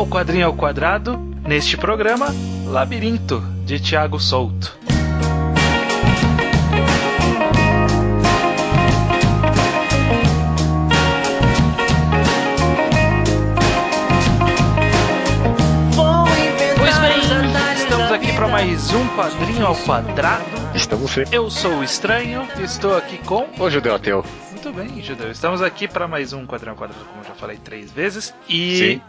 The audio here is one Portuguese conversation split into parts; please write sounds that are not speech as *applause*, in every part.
ao quadrinho ao quadrado, neste programa, Labirinto, de Tiago Souto. Pois bem, estamos aqui para mais um quadrinho ao quadrado. Estamos sim. Eu sou o Estranho estou aqui com. Ô judeu ateu. Muito bem, Judeu. Estamos aqui para mais um Quadrão Quadrado, como eu já falei três vezes. E Sim.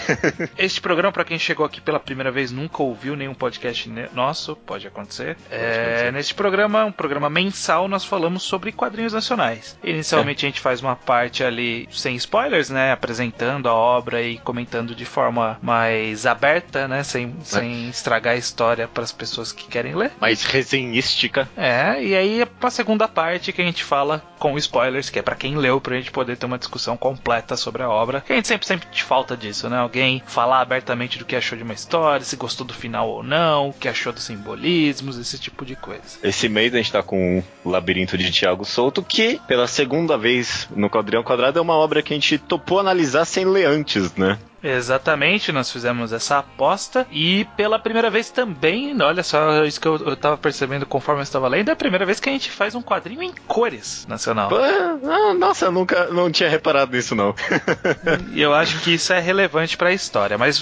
*laughs* este programa, para quem chegou aqui pela primeira vez, nunca ouviu nenhum podcast nosso, pode acontecer. É, acontecer. neste programa, um programa mensal, nós falamos sobre quadrinhos nacionais. Inicialmente a gente faz uma parte ali sem spoilers, né? Apresentando a obra e comentando de forma mais aberta, né? Sem, sem estragar a história para as pessoas que querem ler. Mais resenhística. É, e aí a segunda parte que a gente fala com spoilers, que é pra quem leu, pra gente poder ter uma discussão completa sobre a obra. Que a gente sempre, sempre te falta disso, né? Alguém falar abertamente do que achou de uma história, se gostou do final ou não, o que achou dos simbolismos, esse tipo de coisa. Esse mês a gente tá com o Labirinto de Tiago Souto, que pela segunda vez no Quadrinho ao Quadrado é uma obra que a gente topou analisar sem ler antes, né? Exatamente, nós fizemos essa aposta e pela primeira vez também, olha só isso que eu, eu tava percebendo conforme eu estava lendo, é a primeira vez que a gente faz um quadrinho em cores nacional. Nossa, eu nunca não tinha reparado nisso não. *laughs* E eu acho que isso é relevante para a história. Mas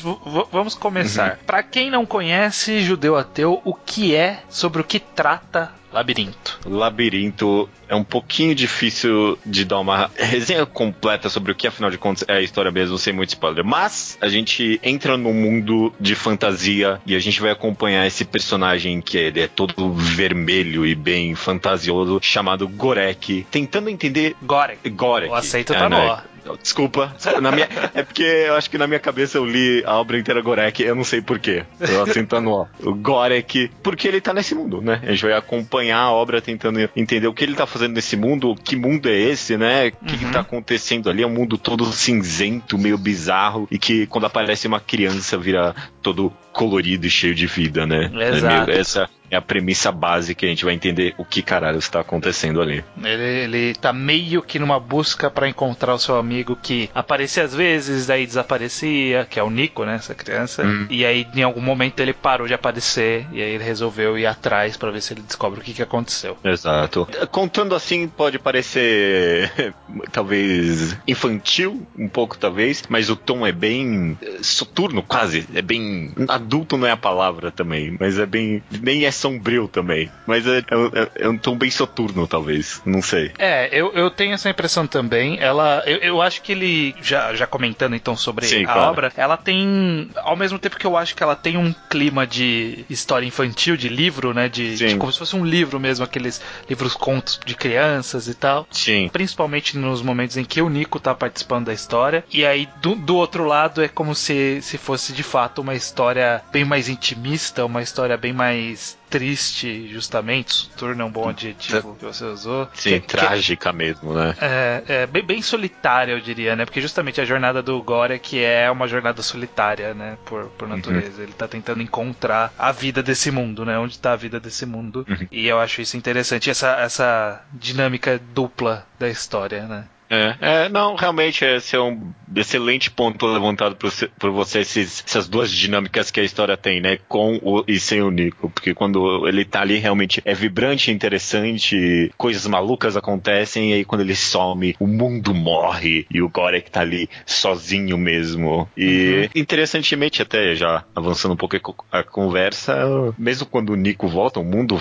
vamos começar. Pra quem não conhece Judeu Ateu, o que é, sobre o que trata Labirinto? Labirinto é um pouquinho difícil de dar uma resenha completa sobre o que afinal de contas é a história mesmo, sem muito spoiler. Mas a gente entra num mundo de fantasia e a gente vai acompanhar esse personagem que ele é todo vermelho e bem fantasioso, chamado Gorek, tentando entender Gorek. Gorek. O aceito é, tá no né? Ó. Desculpa, na minha- é porque eu acho que na minha cabeça eu li a obra inteira Gorek, eu não sei porquê. Eu assentando ó. O Gorek, porque ele tá nesse mundo, né? A gente vai acompanhar a obra tentando entender o que ele tá fazendo nesse mundo, que mundo é esse, né? O que, que Uhum. tá acontecendo ali? É um mundo todo cinzento, meio bizarro, e que quando aparece uma criança vira todo colorido e cheio de vida, né? É Exato. meio- essa é a premissa básica, a gente vai entender o que caralho está acontecendo ali. Ele, ele tá meio que numa busca pra encontrar o seu amigo que aparecia às vezes, daí desaparecia, que é o Nico, né? Essa criança. Hum. E aí, em algum momento, ele parou de aparecer. E aí ele resolveu ir atrás pra ver se ele descobre o que, que aconteceu. Exato. Contando assim, pode parecer *laughs* talvez infantil, um pouco talvez, mas o tom é bem eh, soturno, quase. É bem. Adulto não é a palavra também, mas é bem. Nem é sombrio também. Mas é, é- é um tom bem soturno, talvez. Não sei. É, eu, eu tenho essa impressão também. Ela, eu, eu acho que ele, já, já comentando então sobre Sim, a claro. obra, ela tem, ao mesmo tempo que eu acho que ela tem um clima de história infantil, de livro, né? De, de como se fosse um livro mesmo, aqueles livros contos de crianças e tal. Sim. Principalmente nos momentos em que o Nico tá participando da história. E aí, do, do outro lado, é como se, se fosse de fato uma história bem mais intimista, uma história bem mais triste, justamente. Soturno é um bom adjetivo que você usou. Sim, Que- que- trágica mesmo, né? é, é bem, bem solitária, eu diria, né? Porque justamente a jornada do Gore é que é uma jornada solitária, né? Por, por natureza. Ele tá tentando encontrar a vida desse mundo, né? Onde tá a vida desse mundo. Uhum. E eu acho isso interessante, essa, essa dinâmica dupla da história, né? É, é, não, realmente esse é um excelente ponto levantado por, você- por você, esses- essas duas dinâmicas que a história tem, né? Com o, e sem o Nico. Porque quando ele tá ali, realmente é vibrante, interessante, coisas malucas acontecem, e aí quando ele some, o mundo morre, e o Gorek tá ali sozinho mesmo. E interessantemente, até já avançando um pouco a co- a conversa, mesmo quando o Nico volta, o mundo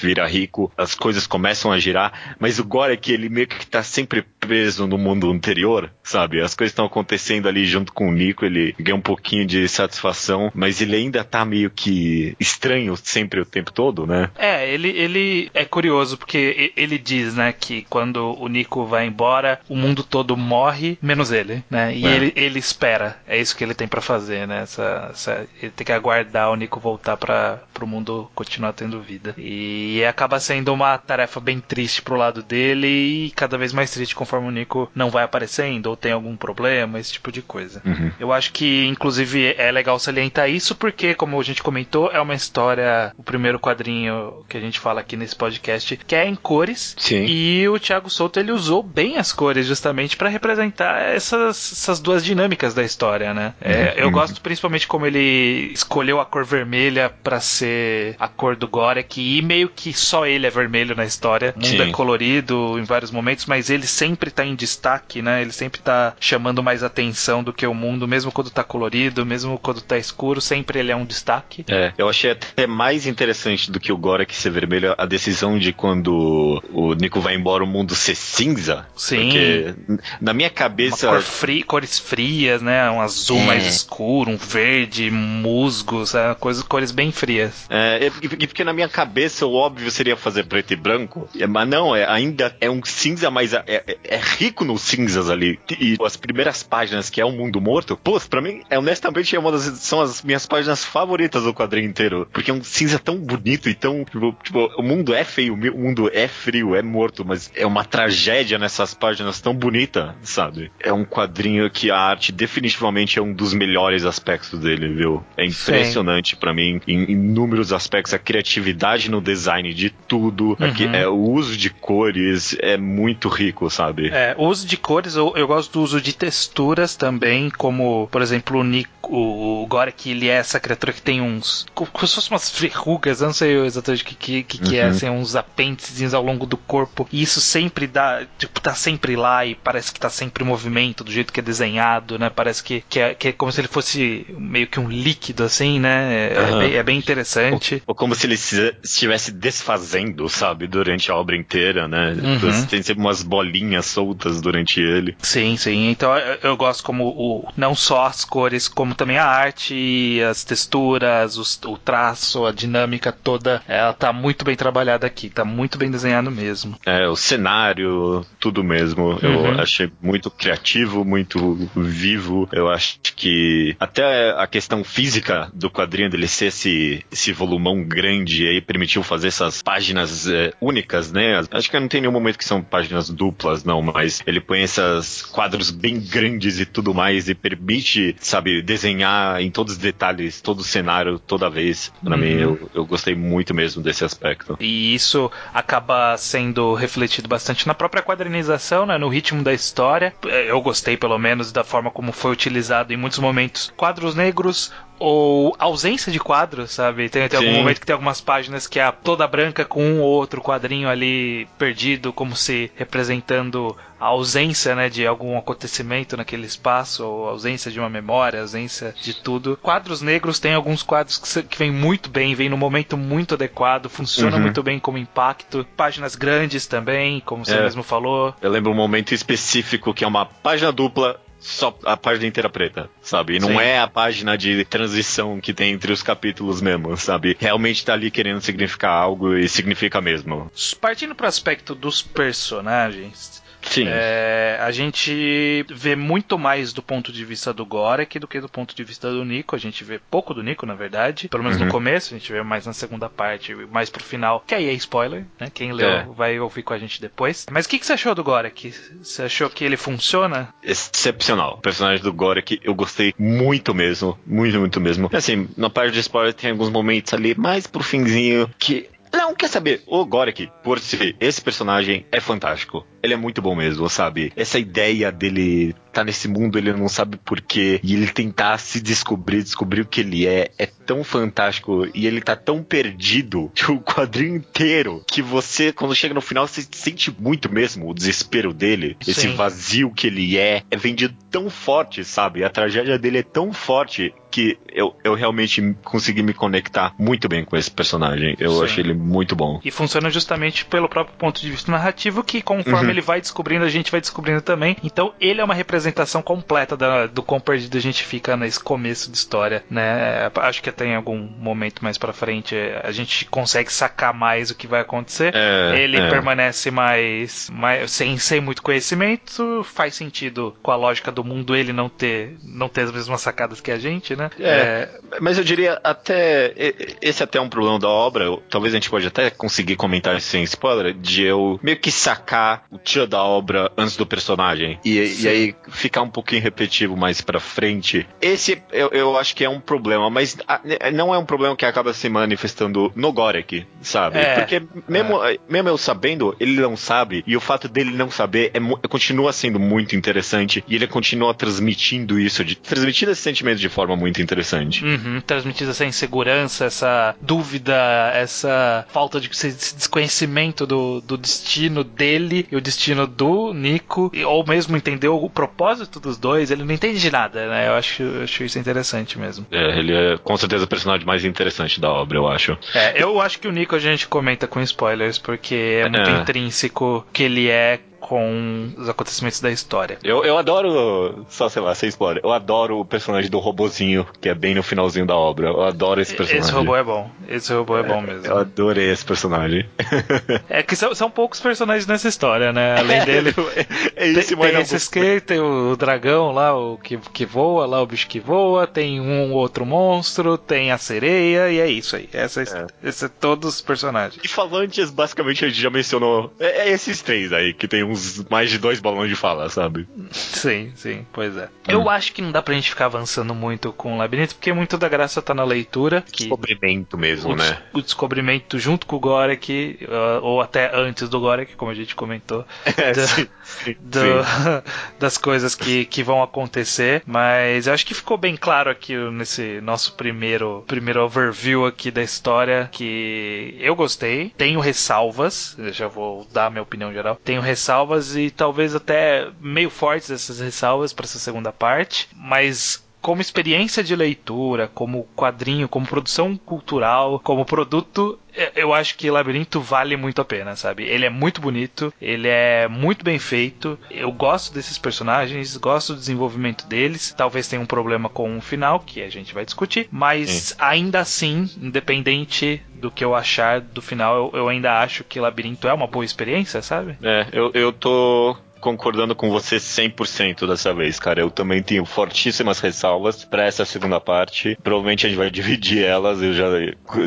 vira rico, as coisas começam a girar, mas o Gorek, ele meio que tá sempre preso no mundo anterior, sabe? As coisas estão acontecendo ali junto com o Nico, ele ganha um pouquinho de satisfação, mas ele ainda tá meio que estranho sempre o tempo todo, né? É, ele, ele é curioso porque ele diz, né, que quando o Nico vai embora, o mundo todo morre, menos ele, né? E É. ele, ele espera. É isso que ele tem pra fazer, né? Essa, essa- ele tem que aguardar o Nico voltar para o mundo continuar tendo vida. E acaba sendo uma tarefa bem triste pro lado dele e cada vez mais triste conforme o Nico não vai aparecendo ou tem algum problema esse tipo de coisa. Uhum. Eu acho que, inclusive, é legal salientar isso porque, como a gente comentou, é uma história, o primeiro quadrinho que a gente fala aqui nesse podcast, que é em cores. Sim. E o Thiago Souto ele usou bem as cores justamente para representar essas, essas duas dinâmicas da história, né? É, uhum. Eu gosto principalmente como ele escolheu a cor vermelha para ser a cor do Gorek e meio que só ele é vermelho na história. O mundo Sim. é colorido em vários momentos, mas ele sempre tá em destaque, né? Ele sempre tá chamando mais atenção do que o mundo, mesmo quando tá colorido, mesmo quando tá escuro, sempre ele é um destaque. É, eu achei até mais interessante do que o Gorek ser vermelho a decisão de quando o Nico vai embora o mundo ser cinza. Sim. Porque na minha cabeça. Cor fri cores frias, né? Um azul é. mais escuro, um verde, musgo, sabe? Coisas, cores bem frias. É, porque na minha cabeça o óbvio seria fazer preto e branco, é, mas não, é, ainda é um cinza, mas é, é, é rico nos cinzas ali. E as primeiras páginas, que é o Mundo Morto, pô, pra mim, é, honestamente, é uma das, são as minhas páginas favoritas do quadrinho inteiro. Porque é um cinza tão bonito e tão. Tipo, tipo, o mundo é feio, o mundo é frio, é morto, mas é uma tragédia nessas páginas tão bonita, sabe? É um quadrinho que a arte definitivamente é um dos melhores aspectos dele, viu? É impressionante para mim em inúmeros aspectos, a criatividade no design de tudo, uhum. aqui, é, o uso de cores é muito rico, sabe? É, o uso de cores, eu, eu gosto do uso de texturas também, como, por exemplo, o Nico, o, o Gorek, ele é essa criatura que tem uns, como se fossem umas verrugas, eu não sei exatamente o que, que, que, que é, uhum. é, assim, uns apêndices ao longo do corpo, e isso sempre dá, tipo, tá sempre lá e parece que tá sempre em movimento, do jeito que é desenhado, né? Parece que, que, é, que é como se ele fosse meio que um líquido, assim, né? É, uhum. bem, é bem, interessante. Ou, ou, como se ele se estivesse desfazendo, sabe? Durante a obra inteira, né? Uhum. Tem sempre umas bolinhas soltas durante ele. Sim, sim. Então eu gosto como o, não só as cores, como também a arte, as texturas, os, o traço, a dinâmica toda. Ela tá muito bem trabalhada aqui, tá muito bem desenhado mesmo. É, o cenário, tudo mesmo. Uhum. Eu achei muito criativo, muito vivo. Eu acho que até a questão física do quadrinho dele ser esse, esse volumão grande aí permitiu fazer essas páginas é, únicas, né? Acho que não tem nenhum momento que são páginas duplas, não, mas ele põe esses quadros bem grandes e tudo mais e permite, sabe, desenhar em todos os detalhes, todo o cenário, toda vez. Pra uhum. mim, eu, eu gostei muito mesmo desse aspecto. E isso acaba sendo refletido bastante na própria quadrinização, né? No ritmo da história. Eu gostei, pelo menos, da forma como foi utilizado em muitos momentos. Quadros negros, ou ausência de quadros, sabe? Tem, tem algum momento que tem algumas páginas que é toda branca com um ou outro quadrinho ali perdido, como se representando a ausência, né, de algum acontecimento naquele espaço, ou ausência de uma memória, ausência de tudo. Quadros negros tem alguns quadros que, que vêm muito bem, vêm no momento muito adequado, funciona uhum. muito bem como impacto. Páginas grandes também, como você é. mesmo falou. Eu lembro um momento específico que é uma página dupla só a página inteira preta, sabe? E não Sim. é a página de transição que tem entre os capítulos mesmo, sabe? Realmente tá ali querendo significar algo e significa mesmo. Partindo pro aspecto dos personagens, Sim. É, a gente vê muito mais do ponto de vista do Gorek do que do ponto de vista do Nico. A gente vê pouco do Nico, na verdade. Pelo menos uhum. no começo, a gente vê mais na segunda parte, mais pro final. Que aí é spoiler, né? Quem leu é. vai ouvir com a gente depois. Mas o que, que você achou do Gorek? Você achou que ele funciona? Excepcional. O personagem do Gorek eu gostei muito mesmo. Muito, muito mesmo. Assim, na parte de spoiler tem alguns momentos ali mais pro finzinho que não, quer saber? O Gorek, por si, esse personagem é fantástico. Ele é muito bom mesmo, sabe? Essa ideia dele tá nesse mundo, ele não sabe porquê, e ele tentar se descobrir, descobrir o que ele é, é tão fantástico, e ele tá tão perdido que *laughs* o quadrinho inteiro, que você, quando chega no final, você sente muito mesmo o desespero dele, Sim. esse vazio que ele é, é vendido tão forte, sabe? A tragédia dele é tão forte que eu, eu realmente consegui me conectar muito bem com esse personagem. Eu Sim. achei ele muito bom. E funciona justamente pelo próprio ponto de vista narrativo, que conforme uhum. ele vai descobrindo, a gente vai descobrindo também. Então, ele é uma representação completa da, do quão perdido a gente fica nesse começo de história, né? Acho que até em algum momento mais para frente a gente consegue sacar mais o que vai acontecer. É, ele é. permanece mais, mais sem, sem muito conhecimento, faz sentido com a lógica do mundo ele não ter, não ter as mesmas sacadas que a gente, né? É, é, mas eu diria até. Esse até é um problema da obra. Talvez a gente pode até conseguir comentar sem spoiler. De eu meio que sacar tio da obra antes do personagem. E, e, aí ficar um pouquinho repetitivo mais pra frente. Esse eu, eu acho que é um problema, mas a, não é um problema que acaba se manifestando no Gorek, sabe? É, Porque mesmo, é. mesmo eu sabendo, ele não sabe, e o fato dele não saber é, continua sendo muito interessante, e ele continua transmitindo isso, de, transmitindo esse sentimento de forma muito interessante. Uhum, transmitindo essa insegurança, essa dúvida, essa falta de esse desconhecimento do, do destino dele e o destino do Nico, ou mesmo entender o propósito dos dois, ele não entende de nada, né? Eu acho, eu acho isso interessante mesmo. É, ele é com certeza o personagem mais interessante da obra, eu acho. É, eu acho que o Nico a gente comenta com spoilers, porque é muito é. intrínseco que ele é com os acontecimentos da história. Eu, eu adoro, só sei lá, sem spoiler, eu adoro o personagem do robozinho, que é bem no finalzinho da obra. Eu adoro esse personagem. Esse robô é bom. Esse robô é, é bom mesmo. Eu adorei esse personagem. *laughs* é que são, são poucos personagens nessa história, né? Além dele. *laughs* é isso, tem, tem esse skate, tem o dragão lá, o que, que voa, lá o bicho que voa, tem um outro monstro, tem a sereia, e é isso aí. Essa, é. Esse é todos os personagens. E falantes, basicamente, a gente já mencionou. É, é esses três aí, que tem uns mais de dois balões de fala, sabe? Sim, sim, pois é. Hum. Eu acho que não dá pra gente ficar avançando muito com o labirinto, porque muito da graça tá na leitura. Que descobrimento mesmo, o né? o descobrimento junto com o Gorek, uh, ou até antes do Gorek, como a gente comentou. *laughs* É, da, sim, sim, *laughs* do, sim. *laughs* das coisas que, que vão acontecer. Mas eu acho que ficou bem claro aqui nesse nosso primeiro, primeiro overview aqui da história que eu gostei. Tenho ressalvas, já vou dar a minha opinião geral. Tenho ressalvas e talvez até meio fortes essas ressalvas para essa segunda parte, mas como experiência de leitura, como quadrinho, como produção cultural, como produto, é, eu acho que Labirinto vale muito a pena, sabe? Ele é muito bonito, ele é muito bem feito. Eu gosto desses personagens, gosto do desenvolvimento deles. Talvez tenha um problema com o final, que a gente vai discutir, mas ainda assim, independente do que eu achar do final, eu, eu ainda acho que Labirinto é uma boa experiência, sabe? É, eu, eu tô concordando com você 100% dessa vez, cara. Eu também tenho fortíssimas ressalvas para essa segunda parte. Provavelmente a gente vai *laughs* dividir elas, eu já,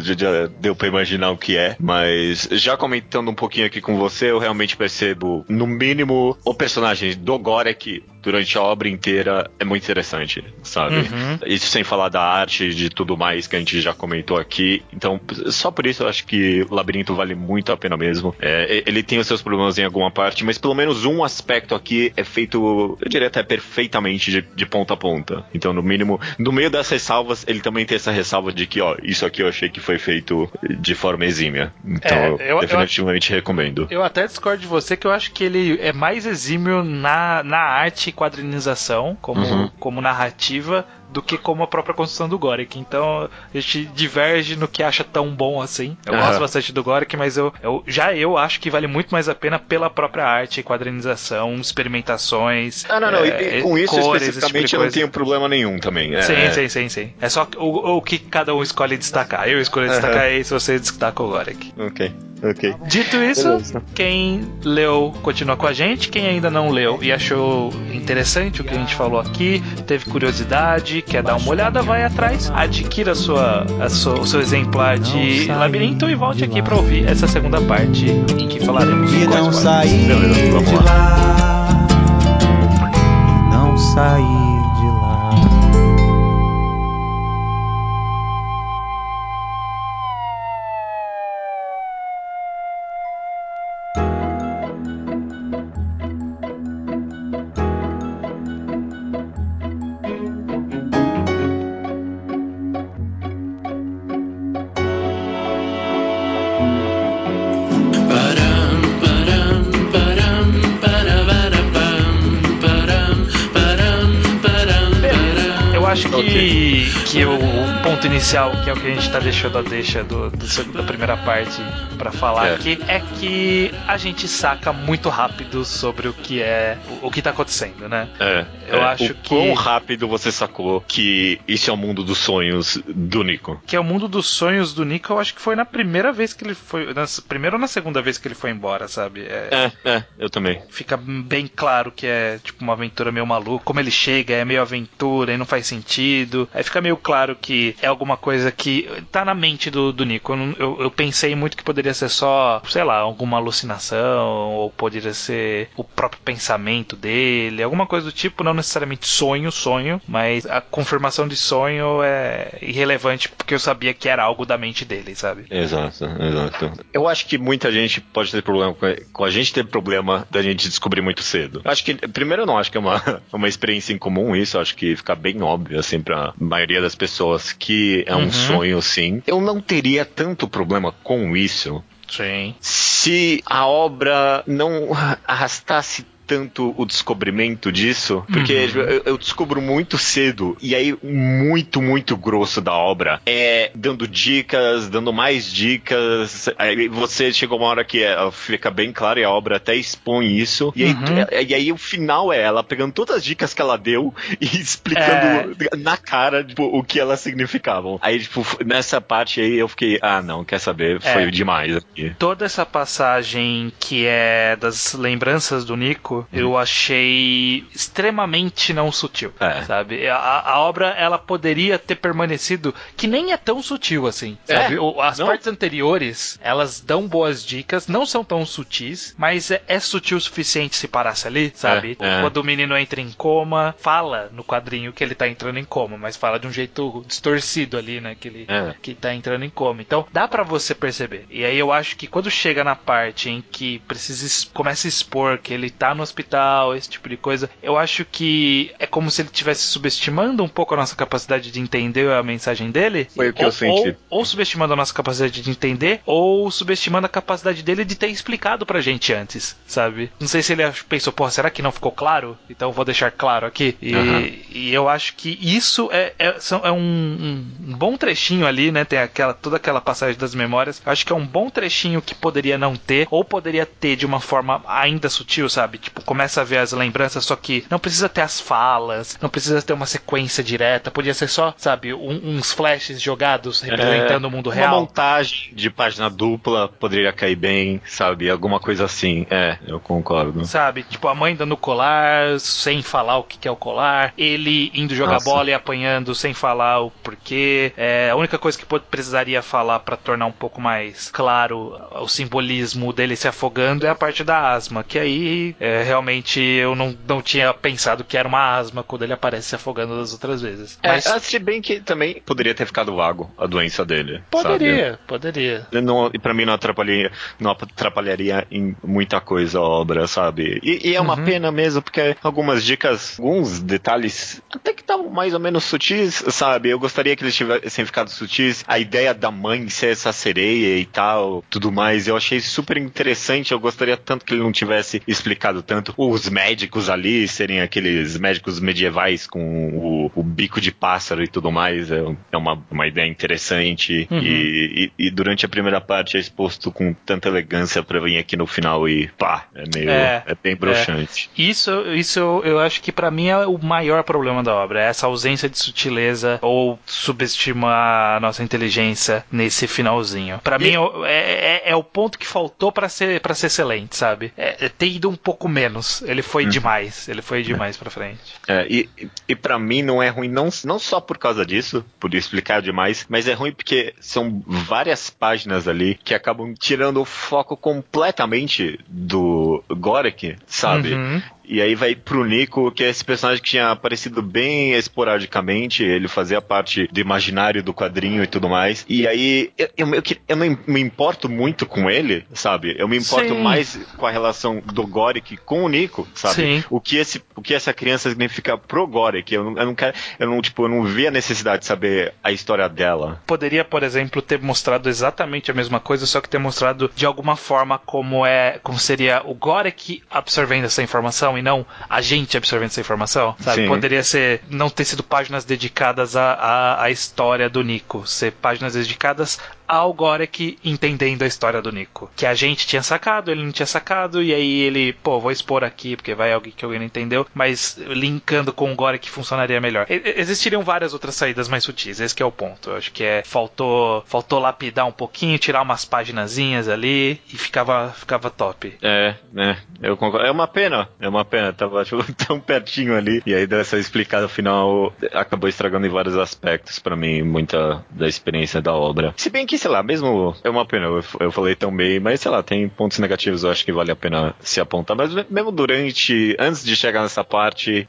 já, já deu para imaginar o que é. Mas já comentando um pouquinho aqui com você, eu realmente percebo, no mínimo, o personagem do Gorek durante a obra inteira é muito interessante, sabe? Uhum. Isso sem falar da arte de tudo mais que a gente já comentou aqui. Então, só por isso eu acho que o Labirinto vale muito a pena mesmo. É, ele tem os seus problemas em alguma parte, mas pelo menos um aspecto aqui é feito, eu diria até perfeitamente de, de ponta a ponta. Então, no mínimo, no meio das ressalvas, ele também tem essa ressalva de que, ó, isso aqui eu achei que foi feito de forma exímia. Então, é, eu, definitivamente eu, recomendo. Eu até discordo de você que eu acho que ele é mais exímio na, na arte e quadrinização, como, uhum. como narrativa, do que como a própria construção do Gorek. Então a gente diverge no que acha tão bom assim. Eu uhum. gosto bastante do Gorek, mas eu, eu, já eu acho que vale muito mais a pena pela própria arte, quadrinização, experimentações. Ah, não, não. É, e, com isso cores, especificamente tipo eu não tenho problema nenhum também. É, sim, é. sim, sim, sim. É só o, o que cada um escolhe destacar. Eu escolhi destacar uhum. esse, você destaca o Gorek. Ok. Ok. Dito isso, Beleza. quem leu continua com a gente. Quem ainda não leu e achou interessante o que a gente falou aqui, teve curiosidade, quer dar uma olhada, vai atrás, adquira a sua, a sua, o seu exemplar de Labirinto e volte aqui para ouvir essa segunda parte em que falaremos de não sair Beleza, vamos lá. Lá, não sair inicial, que é o que a gente está deixando a deixa do, do, da primeira parte para falar é. aqui, é que a gente saca muito rápido sobre o que é o, o que tá acontecendo, né? É. Eu é. acho o que. Quão rápido você sacou que isso é o mundo dos sonhos do Nico? Que é o mundo dos sonhos do Nico, eu acho que foi na primeira vez que ele foi. Na primeira ou na segunda vez que ele foi embora, sabe? É, é, é eu também. Fica bem claro que é tipo uma aventura meio maluca. Como ele chega, é meio aventura e não faz sentido. Aí fica meio claro que é alguma coisa que tá na mente do, do Nico. Eu, eu, eu pensei muito que poderia ser só, sei lá, alguma alucinação, ou poderia ser o próprio pensamento dele, alguma coisa do tipo, não necessariamente sonho, sonho, mas a confirmação de sonho é irrelevante porque eu sabia que era algo da mente dele, sabe? Exato, exato. Eu acho que muita gente pode ter problema com, com a gente ter problema da gente descobrir muito cedo. Eu acho que, primeiro, eu não acho que é uma, *laughs* uma experiência em comum isso, eu acho que fica bem óbvio, assim, pra maioria das pessoas que é um uhum. sonho, sim. Eu não teria tanto problema com isso Sim. Se a obra não arrastasse tanto o descobrimento disso, porque uhum. eu, eu, descubro muito cedo, e aí muito, muito grosso da obra é dando dicas, dando mais dicas. Aí você chegou uma hora que é, fica bem claro e a obra até expõe isso. E aí, uhum. e aí o final é ela pegando todas as dicas que ela deu e *laughs* explicando é... na cara tipo, o que elas significavam. Aí, tipo, nessa parte aí eu fiquei, ah, não, quer saber, foi é. demais aqui. Toda essa passagem que é das lembranças do Nico, eu achei extremamente não sutil, é. sabe? A, a, obra ela poderia ter permanecido que nem é tão sutil assim, é. sabe? É. As não. partes anteriores elas dão boas dicas, não são tão sutis, mas é, é sutil o suficiente se parasse ali, sabe? É, é. Quando o menino entra em coma, fala no quadrinho que ele tá entrando em coma, mas fala de um jeito distorcido ali, né? Que ele que tá entrando em coma. Então dá para você perceber. E aí eu acho que quando chega na parte em que precisa começa a expor que ele tá no hospital, esse tipo de coisa. Eu acho que é como se ele estivesse subestimando um pouco a nossa capacidade de entender a mensagem dele. Foi o que ou, eu senti. Ou, ou, subestimando a nossa capacidade de entender, ou subestimando a capacidade dele de ter explicado pra gente antes, sabe? Não sei se ele pensou, porra, será que não ficou claro? Então vou deixar claro aqui. E, uhum. E eu acho que isso é, é, é um, um, bom trechinho ali, né? Tem aquela, toda aquela passagem das memórias. Eu acho que é um bom trechinho que poderia não ter, ou poderia ter de uma forma ainda sutil, sabe? Tipo, começa a ver as lembranças, só que não precisa ter as falas, não precisa ter uma sequência direta, podia ser só, sabe, um, uns flashes jogados representando é, o mundo real. Uma montagem de página dupla poderia cair bem, sabe, alguma coisa assim. É, eu concordo. Sabe, tipo a mãe dando colar sem falar o que é o colar, ele indo jogar Nossa. bola e apanhando sem falar o porquê. É, a única coisa que precisaria falar para tornar um pouco mais claro o simbolismo dele se afogando é a parte da asma, que aí é, realmente eu não, não tinha pensado que era uma asma quando ele aparece se afogando das outras vezes. É, Mas... se bem que também poderia ter ficado vago a doença dele. Poderia, sabe? poderia. Não, e pra mim não atrapalharia, não atrapalharia em muita coisa a obra, sabe? E, e é uma uhum. pena mesmo, porque algumas dicas, alguns detalhes até que estavam mais ou menos sutis, sabe? Eu gostaria que eles tivessem ficado sutis. A ideia da mãe ser essa sereia e tal, tudo mais, eu achei super interessante. Eu gostaria tanto que ele não tivesse explicado tanto os médicos ali serem aqueles médicos medievais com o, o bico de pássaro e tudo mais, é, é uma, uma ideia interessante. Uhum. E, e, e, durante a primeira parte é exposto com tanta elegância pra vir aqui no final e pá, é meio. É, é bem broxante. É. Isso, isso eu acho que para mim é o maior problema da obra, é essa ausência de sutileza ou subestimar a nossa inteligência nesse finalzinho. Para mim é, é, é, o ponto que faltou para ser, pra ser excelente, sabe? É, é ter ido um pouco menos. Ele foi hum. demais. Ele foi demais pra frente. É, e, e para mim não é ruim, não, não só por causa disso, por explicar demais, mas é ruim porque são várias páginas ali que acabam tirando o foco completamente do Gorek, sabe? Uhum. E aí vai pro Nico, que é esse personagem que tinha aparecido bem esporadicamente, ele fazia parte do imaginário do quadrinho e tudo mais. E aí eu, eu, eu, eu não me importo muito com ele, sabe? Eu me importo Sim. mais com a relação do Goric com o Nico, sabe? Sim. O que esse, o que essa criança significa pro Goric. Eu, eu não quero, eu não tipo, eu não vi a necessidade de saber a história dela. Poderia, por exemplo, ter mostrado exatamente a mesma coisa, só que ter mostrado de alguma forma como é, como seria o Goric absorvendo essa informação não a gente absorvendo essa informação, sabe? Sim. Poderia ser não ter sido páginas dedicadas à, à, à história do Nico, ser páginas dedicadas ao Gorek entendendo a história do Nico. Que a gente tinha sacado, ele não tinha sacado, e aí ele, pô, vou expor aqui, porque vai alguém que alguém não entendeu, mas linkando com o Gorek funcionaria melhor. E existiriam várias outras saídas mais sutis, esse é o ponto. Eu acho que é, faltou, faltou lapidar um pouquinho, tirar umas paginazinhas ali, e ficava, ficava top. É, né, eu concordo. É uma pena, é uma pena, tava *laughs* tipo, tão pertinho ali, e aí dessa explicada final acabou estragando em vários aspectos para mim, muita da experiência da obra. Se bem que, sei lá, mesmo é uma pena, eu, eu falei tão bem, mas sei lá, tem pontos negativos, eu acho que vale a pena se apontar. Mas mesmo durante, antes de chegar nessa parte,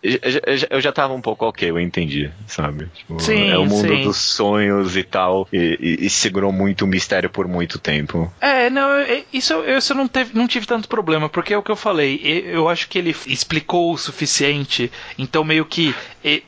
eu já tava um pouco ok, eu entendi, sabe? Tipo, sim, é o mundo sim. dos sonhos e tal, e, e, e, segurou muito o mistério por muito tempo. É, não, isso eu, isso eu não, teve, não tive tanto problema, porque é o que eu falei, eu acho que ele explicou o suficiente, então meio que,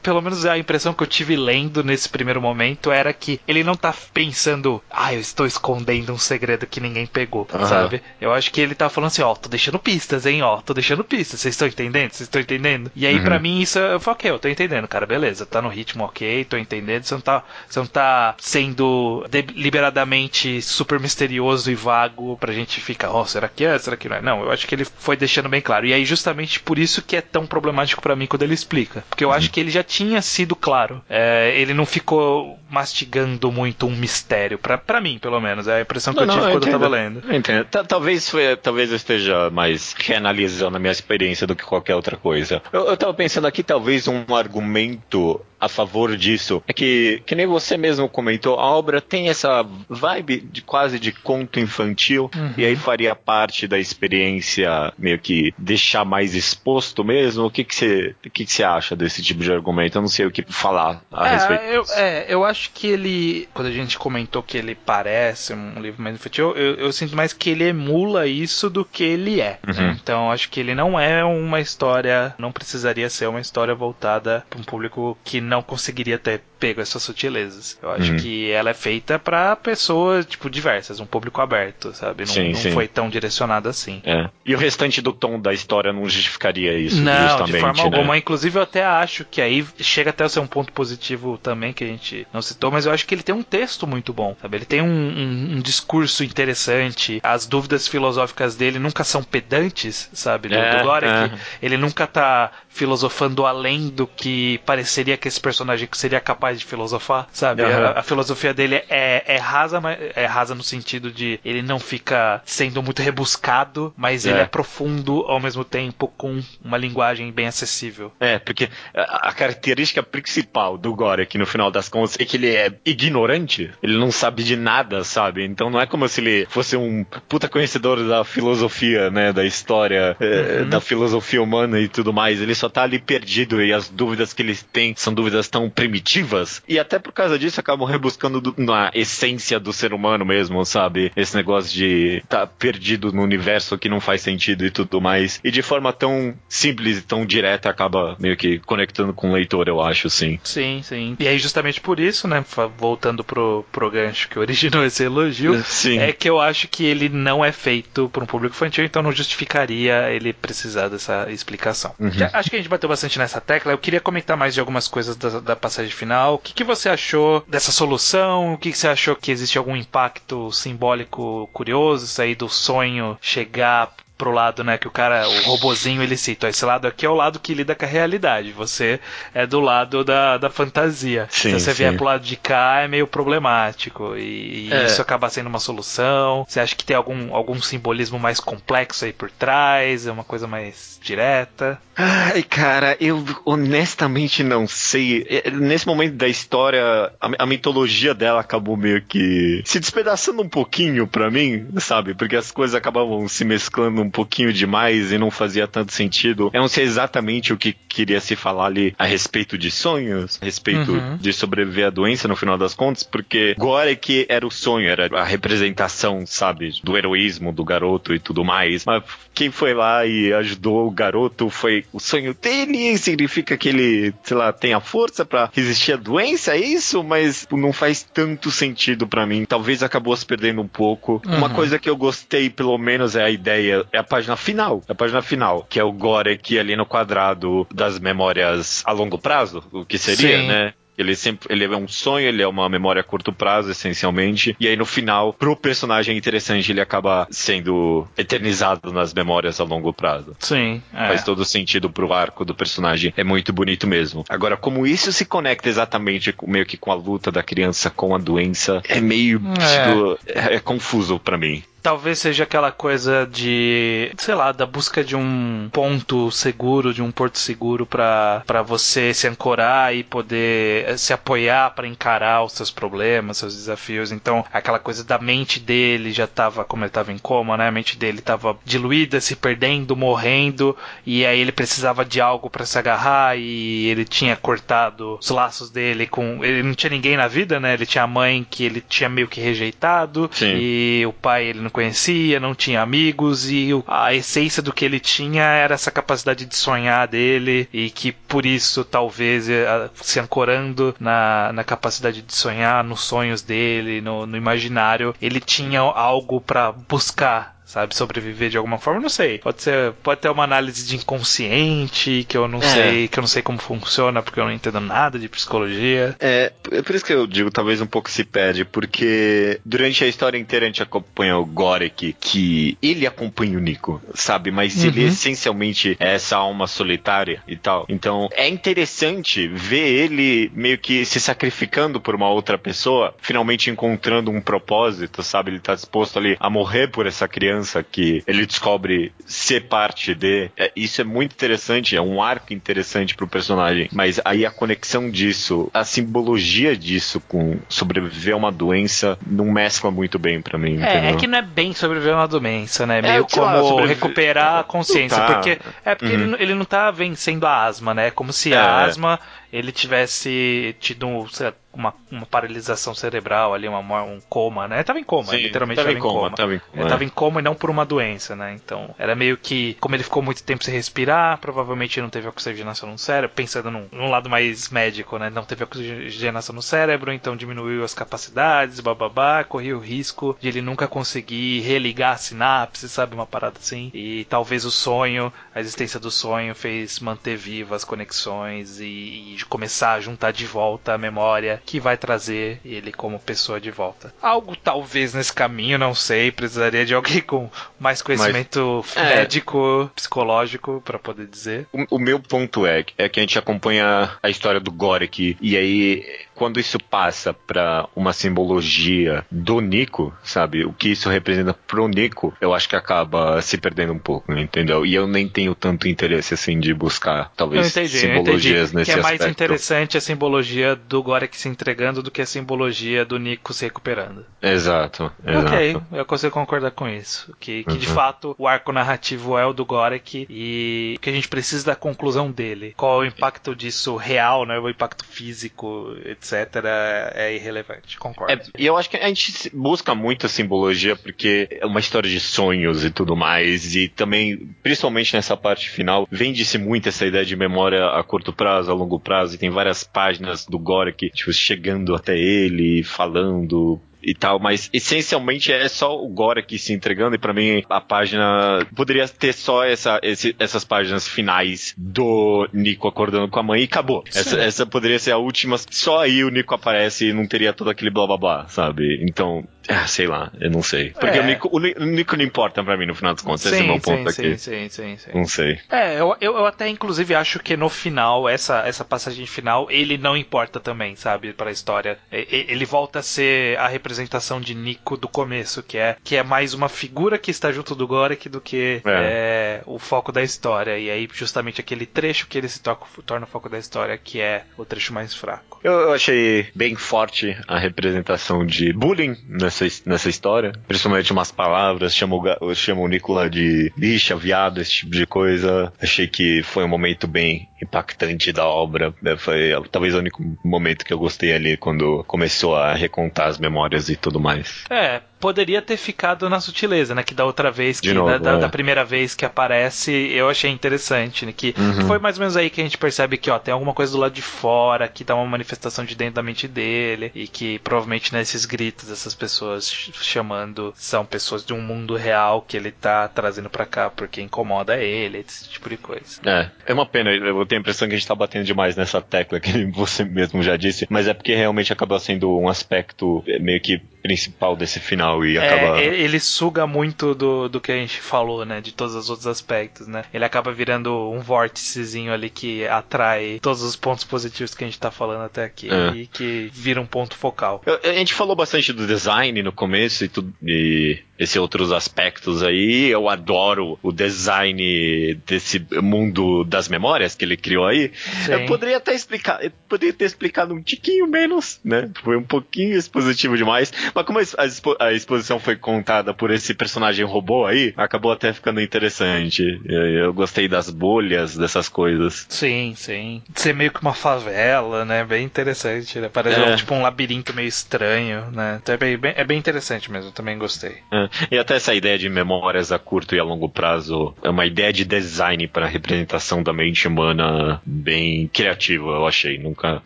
pelo menos a impressão que eu tive lendo nesse primeiro momento era que ele não tá pensando, ah, eu estou escondendo um segredo que ninguém pegou, uhum. sabe? Eu acho que ele tá falando assim, ó, oh, tô deixando pistas, hein, ó, tô deixando pistas, vocês estão entendendo? Vocês estão entendendo? E aí, uhum. para mim, isso, eu falei, ok, eu tô entendendo, cara, beleza, tá no ritmo ok, tô entendendo, você não tá, você não tá sendo deliberadamente super misterioso e vago pra gente ficar, ó, oh, será que é, será que não é? Não, eu acho que ele foi deixando bem claro. E aí, justamente por isso que é tão problemático para mim quando ele explica. Porque eu uhum. acho que ele já tinha sido claro. É, ele não ficou mastigando muito um mistério, para mim, pelo menos. É a impressão que não, eu tive não, quando eu, eu tava lendo. Eu entendo. Talvez, foi, talvez eu esteja mais reanalisando a minha experiência do que qualquer outra coisa. Eu, eu tava pensando aqui, talvez um argumento a favor disso é que, que nem você mesmo comentou, a obra tem essa vibe de quase de conto infantil uhum. e aí faria parte da experiência meio que deixar mais exposto mesmo. O que que você, que que você acha desse tipo de argumento? Eu não sei o que falar a é, respeito. Eu, é, eu acho que ele, quando a gente comentou que ele parece um livro mais infantil, eu, eu sinto mais que ele emula isso do que ele é. Uhum. Então acho que ele não é uma história, não precisaria ser uma história voltada para um público que não conseguiria ter pego essas sutilezas. Eu acho uhum. que ela é feita para pessoas, tipo, diversas, um público aberto, sabe? Não, sim, não sim. foi tão direcionado assim. É. E o restante do tom da história não justificaria isso, não, justamente, de forma né? alguma. Inclusive, eu até acho que aí chega até a ser um ponto positivo também, que a gente não citou, mas eu acho que ele tem um texto muito bom, sabe? Ele tem um, um, um discurso interessante, as dúvidas filosóficas dele nunca são pedantes, sabe? Do, é, do Gorek. É. Ele nunca tá filosofando além do que pareceria que esse personagem seria capaz de filosofar, sabe? Uhum. A, a, filosofia dele é, é rasa, mas é rasa no sentido de ele não fica sendo muito rebuscado, mas é. ele é profundo ao mesmo tempo com uma linguagem bem acessível. É, porque a, característica principal do Gorek, no final das contas, é que ele é ignorante, ele não sabe de nada, sabe? Então não é como se ele fosse um puta conhecedor da filosofia, né, da história, é, uhum. da filosofia humana e tudo mais. Ele só tá ali perdido e as dúvidas que ele tem são dúvidas tão primitivas e até por causa disso acabam rebuscando do, na essência do ser humano mesmo, sabe? Esse negócio de tá perdido no universo que não faz sentido e tudo mais. E de forma tão simples e tão direta acaba meio que conectando com o leitor, eu acho, sim. Sim, sim. E aí justamente por isso, né, voltando pro, pro gancho que originou esse elogio, *laughs* sim. é que eu acho que ele não é feito para um público infantil, então não justificaria ele precisar dessa explicação. Uhum. Já, acho que a gente bateu bastante nessa tecla. Eu queria comentar mais de algumas coisas da, da passagem final. O que, que você achou dessa solução? O que, que você achou que existe algum impacto simbólico curioso? Isso aí do sonho chegar pro lado, né, que o cara, o robozinho, ele cita. Esse lado aqui é o lado que lida com a realidade. Você é do lado da, da fantasia. Sim, Se você sim. vier pro lado de cá, é meio problemático. E, e É. isso acaba sendo uma solução. Você acha que tem algum, algum simbolismo mais complexo aí por trás? É uma coisa mais direta? Ai, cara, eu honestamente não sei. É, Nesse momento da história, a, a mitologia dela acabou meio que se despedaçando um pouquinho pra mim, sabe? Porque as coisas acabavam se mesclando um pouquinho demais e não fazia tanto sentido. Eu não sei exatamente o que queria se falar ali a respeito de sonhos, a respeito Uhum. de sobreviver à doença no final das contas, porque Gorek era o sonho, era a representação, sabe, do heroísmo do garoto e tudo mais. Mas quem foi lá e ajudou o garoto foi o sonho dele, significa que ele, sei lá, tem a força pra resistir à doença, é isso? Mas não faz tanto sentido pra mim. Talvez acabou se perdendo um pouco. Uma Uhum. coisa que eu gostei, pelo menos, é a ideia, é a página final. É a página final, que é o Gorek ali no quadrado das memórias a longo prazo, o que seria, Sim. né? Ele sempre ele é um sonho, ele é uma memória a curto prazo, essencialmente. E aí no final, pro personagem interessante, ele acaba sendo eternizado nas memórias a longo prazo. Sim. É. Faz todo sentido pro arco do personagem. É muito bonito mesmo. Agora, como isso se conecta exatamente meio que com a luta da criança com a doença, é meio. É. Tipo, é, é confuso para mim. Talvez seja aquela coisa de, sei lá, da busca de um ponto seguro, de um porto seguro para você se ancorar e poder eh, se apoiar para encarar os seus problemas, seus desafios. Então, aquela coisa da mente dele já tava, como ele tava em coma, né? A mente dele tava diluída, se perdendo, morrendo, e aí ele precisava de algo para se agarrar e ele tinha cortado os laços dele com, ele não tinha ninguém na vida, né? Ele tinha a mãe que ele tinha meio que rejeitado Sim. e o pai ele não conhecia, não tinha amigos e a essência do que ele tinha era essa capacidade de sonhar dele e que por isso talvez eh, se ancorando na, na capacidade de sonhar, nos sonhos dele, no, no imaginário, ele tinha algo pra buscar. Sabe, sobreviver de alguma forma, não sei. Pode ser, pode ter uma análise de inconsciente que eu não É. sei, que eu não sei como funciona porque eu não entendo nada de psicologia. É, é por isso que eu digo, talvez um pouco se perde, porque durante a história inteira a gente acompanha o Gorek, que ele acompanha o Nico, sabe? Mas ele Uhum. essencialmente é essa alma solitária e tal. Então é interessante ver ele meio que se sacrificando por uma outra pessoa, finalmente encontrando um propósito, sabe? Ele tá disposto ali a morrer por essa criança que ele descobre ser parte de. É, isso é muito interessante, é um arco interessante pro personagem. Mas aí a conexão disso, a simbologia disso com sobreviver a uma doença não mescla muito bem pra mim. É, é que não é bem sobreviver a uma doença, né? É, Meio sei lá, como sobreviver- recuperar a consciência. Tá. Porque é porque Uhum. ele, ele não tá vencendo a asma, né? É como se É, a é. asma ele tivesse tido sei lá, uma, uma paralisação cerebral ali, uma, um coma, né? Ele tava em coma, Sim, literalmente tava tava em coma, tava em coma, Ele é. tava em coma e não por uma doença, né? Então, era meio que, como ele ficou muito tempo sem respirar, provavelmente não teve oxigenação no cérebro, pensando num, num lado mais médico, né? Não teve oxigenação no cérebro, então diminuiu as capacidades, bababá, corria o risco de ele nunca conseguir religar a sinapse, sabe? Uma parada assim. E talvez o sonho, a existência do sonho fez manter vivas as conexões e, e começar a juntar de volta a memória que vai trazer ele como pessoa de volta. Algo talvez nesse caminho, não sei, precisaria de alguém com mais conhecimento é. médico, psicológico para poder dizer. O, o meu ponto é, é que a gente acompanha a história do Gorek e aí quando isso passa pra uma simbologia do Nico, sabe? O que isso representa pro Nico, eu acho que acaba se perdendo um pouco, entendeu? E eu nem tenho tanto interesse assim de buscar talvez entendi, simbologias nesse Que é mais aspecto. interessante a simbologia do Gorek se entregando do que a simbologia do Nico se recuperando. Exato, exato. Ok, eu consigo concordar com isso. Que, que de Uhum. fato o arco narrativo é o do Gorek e que a gente precisa da conclusão dele. Qual é o impacto disso real, né? O impacto físico, etc. é irrelevante. Concordo. É, e eu acho que a gente busca muito a simbologia porque é uma história de sonhos e tudo mais. E também, principalmente nessa parte final, vende-se muito essa ideia de memória a curto prazo, a longo prazo. E tem várias páginas do Gorek, tipo, chegando até ele, falando e tal, mas essencialmente é só o Gorek se entregando e pra mim a página poderia ter só essa, esse- essas páginas finais do Nico acordando com a mãe e acabou. Essa, essa poderia ser a última, só aí o Nico aparece e não teria todo aquele blá blá blá, sabe? Então, ah, sei lá, eu não sei. Porque É. o, Nico, o Ni- o Nico não importa pra mim no final dos contos, esse é o meu ponto sim, aqui. sim, sim, sim. Não sei. É, eu, eu, eu até inclusive acho que no final, essa, essa passagem final, ele não importa também, sabe, pra história. Ele volta a ser a representação de Nico do começo, que é, que é mais uma figura que está junto do Gorek do que é, o foco da história. E aí, justamente aquele trecho que ele se toca- torna o foco da história, que é o trecho mais fraco. Eu, eu achei bem forte a representação de bullying nessa, his- nessa história. Principalmente umas palavras, chama o, chama o Nicola de bicha, viado, esse tipo de coisa. Achei que foi um momento bem impactante da obra. É, Foi talvez o único momento que eu gostei ali quando começou a recontar as memórias e tudo mais. É, poderia ter ficado na sutileza, né? Que da outra vez, que novo, da, é. da, primeira vez que aparece, eu achei interessante, né? Que, Uhum. que foi mais ou menos aí que a gente percebe que, ó, tem alguma coisa do lado de fora, que tá uma manifestação de dentro da mente dele, e que provavelmente nesses gritos dessas pessoas ch- chamando são pessoas de um mundo real que ele tá trazendo pra cá porque incomoda ele, esse tipo de coisa. É, é uma pena, eu tenho a impressão que a gente tá batendo demais nessa tecla que *laughs* você mesmo já disse, mas é porque realmente acaba sendo um aspecto é, meio que principal desse final e acaba. É, ele ele suga muito do, do que a gente falou, né? De todos os outros aspectos, né? Ele acaba virando um vórticezinho ali que atrai todos os pontos positivos que a gente tá falando até aqui É. e que vira um ponto focal. A gente falou bastante do design no começo e, tudo, e esses outros aspectos aí. Eu adoro o design desse mundo das memórias que ele criou aí. Sim. Eu poderia até explicar, eu poderia ter explicado um tiquinho menos, né? Foi um pouquinho expositivo demais. Mas como a, a a exposição foi contada por esse personagem robô aí, acabou até ficando interessante. Eu, gostei das bolhas, dessas coisas. Sim, sim. Ser meio que uma favela, né? Bem interessante, né? Parece É. um- tipo um labirinto meio estranho, né? Então é bem, bem- é bem interessante mesmo, eu também gostei. É, E até essa ideia de memórias a curto e a longo prazo é uma ideia de design para a representação da mente humana bem criativa, eu achei. Nunca,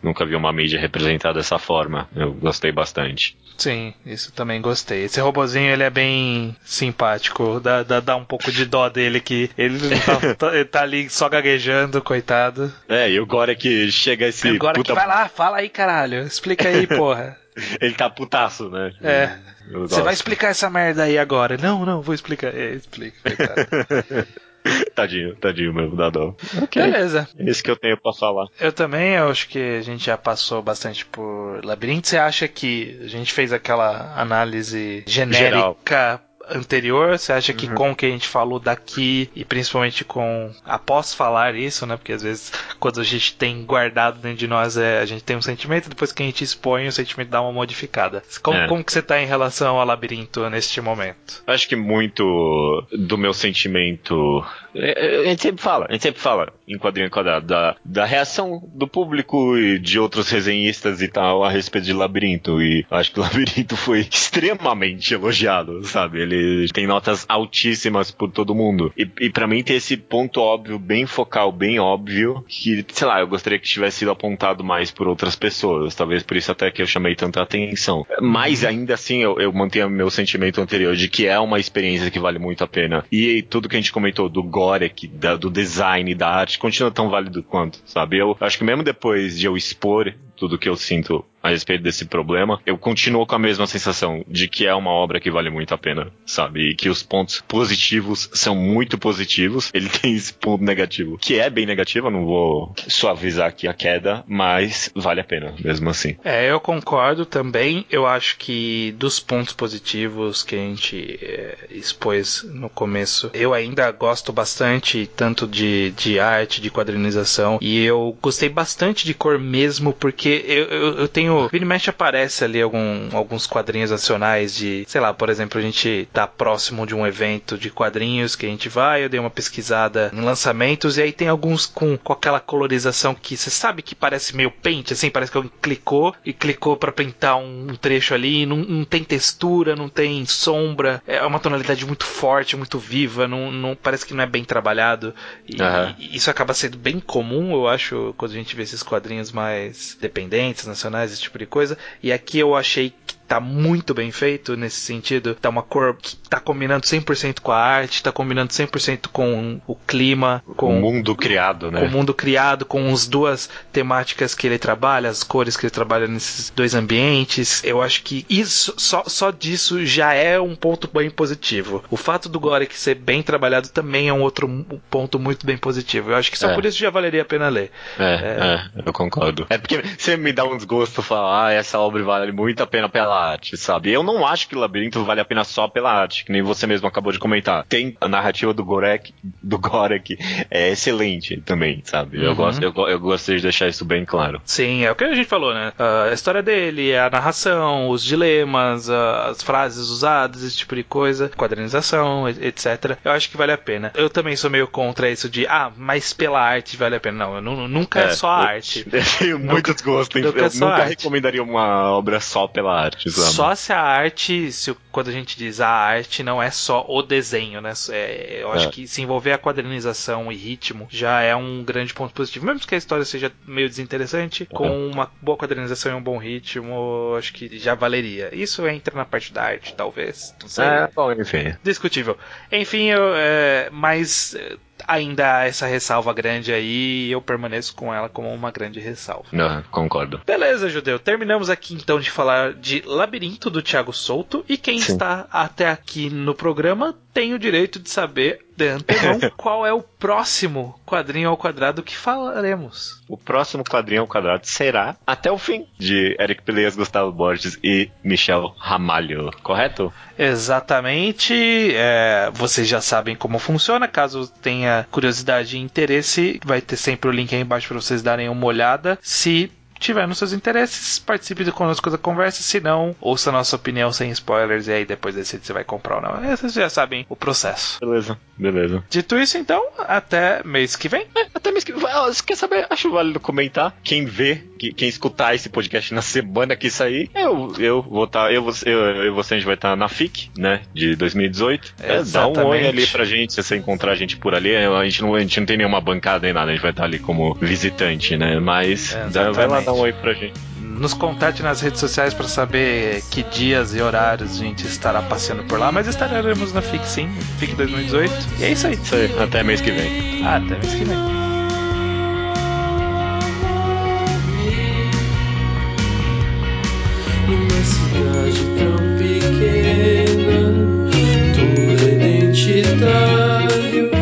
nunca vi uma mídia representada dessa forma. Eu gostei bastante. Sim, isso também gostei. Esse robozinho, ele é bem simpático. Dá, dá, dá um pouco de dó dele que ele tá, *laughs* tá- ele tá ali só gaguejando, coitado. É, e agora que chega esse Agora puta... que vai lá, fala aí, caralho. Explica aí, *laughs* porra. Ele tá putaço, né? É. Você vai explicar essa merda aí agora. Não, não, vou explicar. É, explica, coitado. *laughs* *laughs* Tadinho, tadinho mesmo, dá dó. Ok. Beleza. Isso que eu tenho pra falar. Eu também, eu acho que a gente já passou bastante por labirinto. Você acha que a gente fez aquela análise genérica anterior? Você acha que com o que a gente falou daqui e principalmente com após falar isso, né? Porque às vezes quando a gente tem guardado dentro de nós, é, a gente tem um sentimento, depois que a gente expõe, o sentimento dá uma modificada. Como, É. como que você tá em relação ao labirinto neste momento? Acho que muito do meu sentimento. é, é, A gente sempre fala, a gente sempre fala em quadrinho quadrado, da, da reação do público e de outros resenhistas e tal a respeito de Labirinto. E acho que o *laughs* Labirinto foi extremamente elogiado, sabe? Ele tem notas altíssimas por todo mundo. E, e para mim tem esse ponto óbvio, bem focal, bem óbvio, que, sei lá, eu gostaria que tivesse sido apontado mais por outras pessoas. Talvez por isso até que eu chamei tanta atenção. Mas ainda assim eu, eu mantenho meu sentimento anterior de que é uma experiência que vale muito a pena. E tudo que a gente comentou do Gorek, da- do design, da arte, continua tão válido quanto, sabe? Eu acho que mesmo depois de eu expor tudo que eu sinto a respeito desse problema, eu continuo com a mesma sensação de que é uma obra que vale muito a pena, sabe? E que os pontos positivos são muito positivos. *laughs* Ele tem esse ponto negativo, que é bem negativo, não vou suavizar aqui a queda, mas vale a pena, mesmo assim. É, eu concordo também. Eu acho que dos pontos positivos que a gente é, expôs no começo, eu ainda gosto bastante tanto de, de arte, de quadrinização, e eu gostei bastante de cor mesmo, porque eu, eu, eu tenho. Vini Mesh aparece ali algum, alguns quadrinhos nacionais de, sei lá, por exemplo, a gente tá próximo de um evento de quadrinhos que a gente vai, eu dei uma pesquisada em lançamentos, e aí tem alguns com, com aquela colorização que você sabe que parece meio paint, assim, parece que alguém clicou e clicou pra pintar um, um trecho ali, não, não tem textura, não tem sombra, é uma tonalidade muito forte, muito viva, não, não parece que não é bem trabalhado. E, Aham. e isso acaba sendo bem comum, eu acho, quando a gente vê esses quadrinhos mais dependentes, nacionais, esse tipo de coisa. E aqui eu achei que tá muito bem feito nesse sentido. Tá uma cor que tá combinando 100% com a arte, tá combinando 100% com o clima, com o mundo criado, né? com o mundo criado, com as duas temáticas que ele trabalha, as cores que ele trabalha nesses dois ambientes. Eu acho que isso, só, só disso já é um ponto bem positivo. O fato do Gorek ser bem trabalhado também é um outro ponto muito bem positivo. Eu acho que só É. por isso já valeria a pena ler. É, é, eu concordo. É porque você me dá um desgosto falar, ah, essa obra vale muito a pena pela arte, sabe? Eu não acho que o Labirinto vale a pena só pela arte, que nem você mesmo acabou de comentar. Tem a narrativa do Gorek, do Gorek é excelente também, sabe? Eu, Uhum. gosto, eu, eu gostaria de deixar isso bem claro. Sim, é o que a gente falou, né? A história dele, a narração, os dilemas, as frases usadas, esse tipo de coisa, quadrinização, etc. Eu acho que vale a pena. Eu também sou meio contra isso de, ah, mas pela arte vale a pena. Não, eu nu- nunca é, só a eu- arte. *laughs* Eu tenho muito desgosto, hein? eu é só nunca arte. recomendaria uma obra só pela arte, sabe? Só se a arte, se, quando a gente diz a arte, não é só o desenho, né? É, eu acho É. que se envolver a quadrinização e ritmo já é um grande ponto positivo. Mesmo que a história seja meio desinteressante, com uma boa quadrinização e um bom ritmo, acho que já valeria. Isso entra na parte da arte, talvez. Não sei. É, bom, enfim. Discutível. Enfim, eu, é, mas ainda há essa ressalva grande aí e eu permaneço com ela como uma grande ressalva. Não, concordo. Beleza, Judeu. Terminamos aqui então de falar de Labirinto do Thiago Souto. E quem Sim. está até aqui no programa tem o direito de saber de antemão qual é o próximo quadrinho ao quadrado que falaremos. O próximo quadrinho ao quadrado será Até o Fim, de Eric Peleas, Gustavo Borges e Michel Ramalho, correto? Exatamente. é, vocês já sabem como funciona. Caso tenha curiosidade e interesse, vai ter sempre o link aí embaixo para vocês darem uma olhada. Se tiver nos seus interesses, participe conosco da conversa. Se não, ouça a nossa opinião sem spoilers e aí depois decide se vai comprar ou não. É, Vocês já sabem o processo. Beleza, beleza. Dito isso, então, até mês que vem. É, até mesmo que. ah, Você quer saber? Acho válido comentar. Quem vê, que- quem escutar esse podcast na semana que sair, eu, eu vou estar. eu, você- eu, eu e você, a gente vai estar na FIC, né? De 2018. É, dá um oi ali pra gente, se você encontrar a gente por ali. A gente não, a gente não tem nenhuma bancada nem nada, a gente vai estar ali como visitante, né? Mas dá- vai lá Dar um oi pra gente. Nos contate nas redes sociais para saber que dias e horários a gente estará passeando por lá, mas estaremos na FIC sim, FIC 2018. E é isso aí. Isso aí, até mês que vem. Até mês que vem. Numa cidade tão pequena, tudo é identitário